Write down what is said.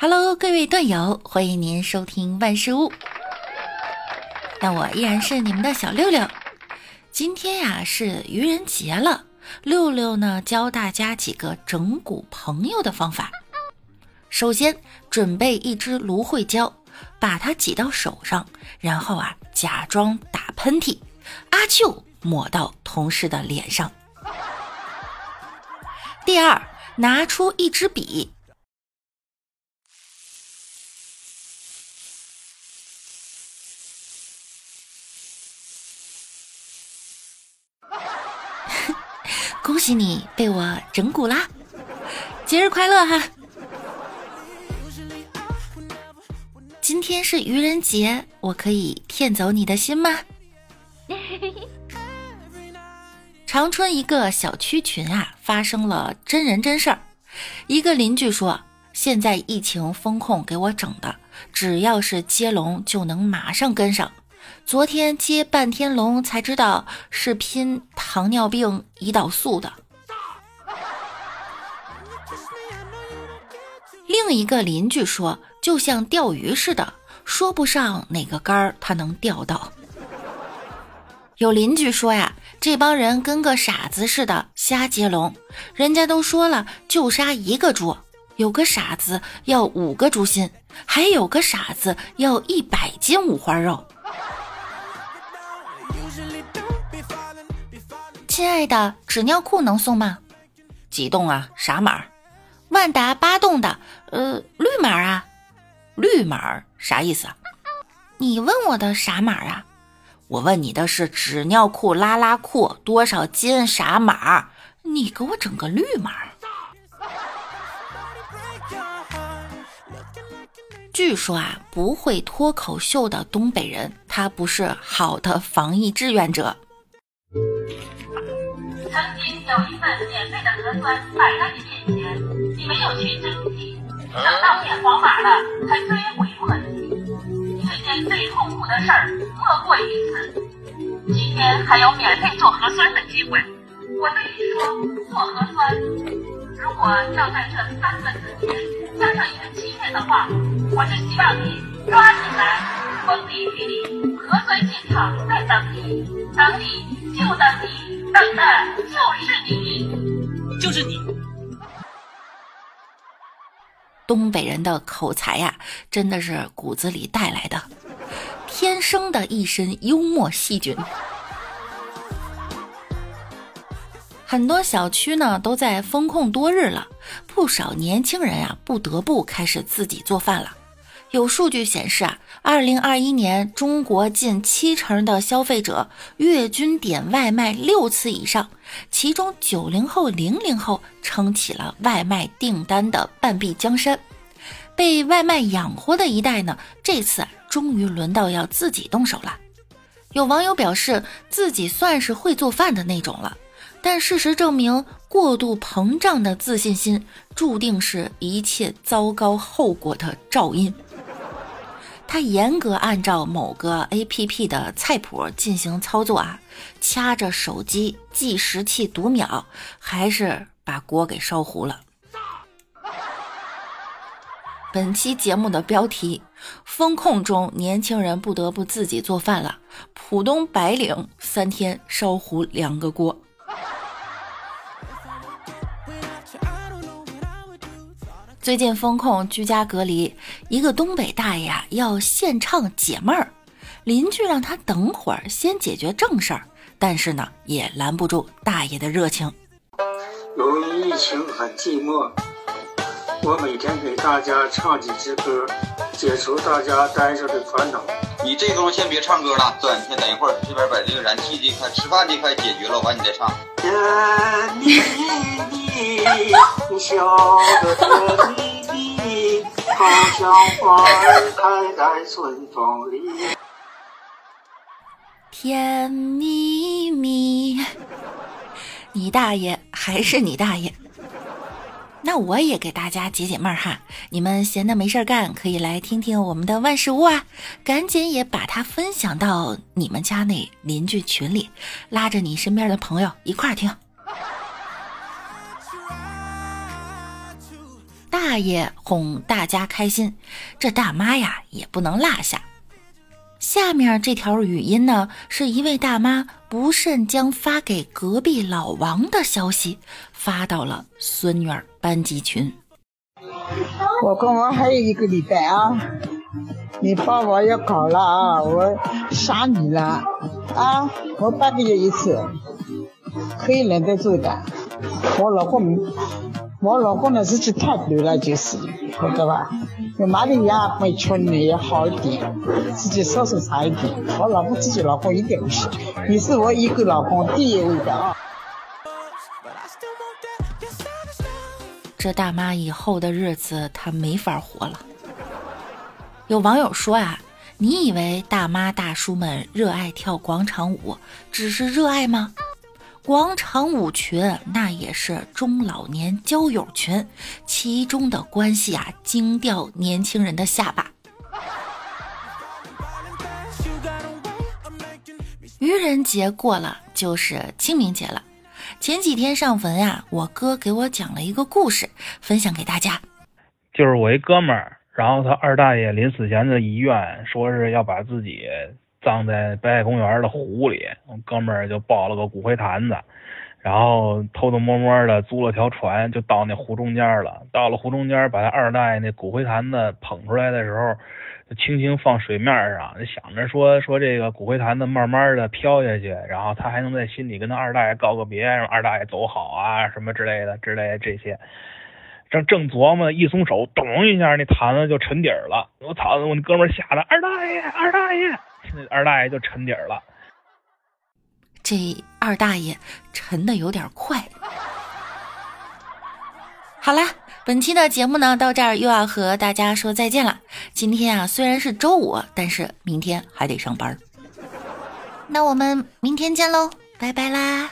Hello，各位段友，欢迎您收听万事屋。那我依然是你们的小六六。今天呀是愚人节了，六六呢教大家几个整蛊朋友的方法。首先准备一支芦荟胶，把它挤到手上，然后啊假装打喷嚏，阿啾抹到同事的脸上。第二，拿出一支笔。恭喜你被我整蛊啦！节日快乐哈！今天是愚人节，我可以骗走你的心吗？长春一个小区群啊，发生了真人真事儿。一个邻居说，现在疫情风控给我整的，只要是接龙就能马上跟上。昨天接半天龙才知道是拼糖尿病胰岛素的。另一个邻居说，就像钓鱼似的，说不上哪个杆儿他能钓到。有邻居说呀，这帮人跟个傻子似的瞎接龙，人家都说了就杀一个猪，有个傻子要五个猪心，还有个傻子要一百斤五花肉。亲爱的，纸尿裤能送吗？几栋啊？啥码？万达八栋的。呃，绿码啊？绿码啥意思？你问我的啥码啊？我问你的是纸尿裤、拉拉裤多少斤？啥码？你给我整个绿码？据说啊，不会脱口秀的东北人，他不是好的防疫志愿者。曾经有一份免费的核酸摆在你面前，你没有去争取，等到变黄码了才追悔莫及。世间最痛苦的事儿莫过于此。今天还有免费做核酸的机会，我对你说，做核酸，如果要在这三个字前加上一个欺骗的话，我就希望你抓紧来，风里雨里，核酸现场在等你，等你就等你。等的就是你，就是你。东北人的口才呀，真的是骨子里带来的，天生的一身幽默细菌。很多小区呢都在封控多日了，不少年轻人啊不得不开始自己做饭了。有数据显示啊，二零二一年中国近七成的消费者月均点外卖六次以上，其中九零后、零零后撑起了外卖订单的半壁江山。被外卖养活的一代呢，这次终于轮到要自己动手了。有网友表示自己算是会做饭的那种了，但事实证明，过度膨胀的自信心注定是一切糟糕后果的肇因。他严格按照某个 A P P 的菜谱进行操作啊，掐着手机计时器读秒，还是把锅给烧糊了。本期节目的标题：风控中年轻人不得不自己做饭了。浦东白领三天烧糊两个锅。最近风控居家隔离，一个东北大爷啊要献唱解闷儿，邻居让他等会儿先解决正事儿，但是呢也拦不住大爷的热情。由于疫情很寂寞，我每天给大家唱几支歌，解除大家呆着的烦恼。你这功夫先别唱歌了，暂先等一会儿，这边把这个燃气这块、吃饭这块解决了，完你再唱。你你你笑得多迷迷，好像花儿开在春风里。甜蜜蜜，你大爷还是你大爷。那我也给大家解解闷儿哈，你们闲的没事儿干，可以来听听我们的万事屋啊，赶紧也把它分享到你们家那邻居群里，拉着你身边的朋友一块儿听。大爷哄大家开心，这大妈呀也不能落下。下面这条语音呢，是一位大妈不慎将发给隔壁老王的消息发到了孙女儿班级群。我跟我还有一个礼拜啊，你爸爸要考了啊，我杀你了啊！我半个月一次，可以忍得住的。我老公，我老公呢，自己太短了，就是，晓得吧？你妈的牙没穷的也好一点，自己稍稍差一点。我老公自己老公一点不行，你是我一个老公第一位的啊。这大妈以后的日子她没法活了。有网友说啊，你以为大妈大叔们热爱跳广场舞只是热爱吗？广场舞群那也是中老年交友群，其中的关系啊惊掉年轻人的下巴。愚人节过了，就是清明节了。前几天上坟呀，我哥给我讲了一个故事，分享给大家。就是我一哥们儿，然后他二大爷临死前的遗愿，说是要把自己葬在北海公园的湖里。我哥们儿就抱了个骨灰坛子，然后偷偷摸摸的租了条船，就到那湖中间了。到了湖中间，把他二大爷那骨灰坛子捧出来的时候。轻轻放水面上，就想着说说这个骨灰坛子慢慢的飘下去，然后他还能在心里跟他二大爷告个别，二大爷走好啊什么之类的之类的这些。正正琢磨，一松手，咚一下，那坛子就沉底儿了。我操！我那哥们儿吓得二大爷，二大爷，二大爷就沉底儿了。这二大爷沉的有点快。好啦。本期的节目呢，到这儿又要和大家说再见了。今天啊，虽然是周五，但是明天还得上班。那我们明天见喽，拜拜啦！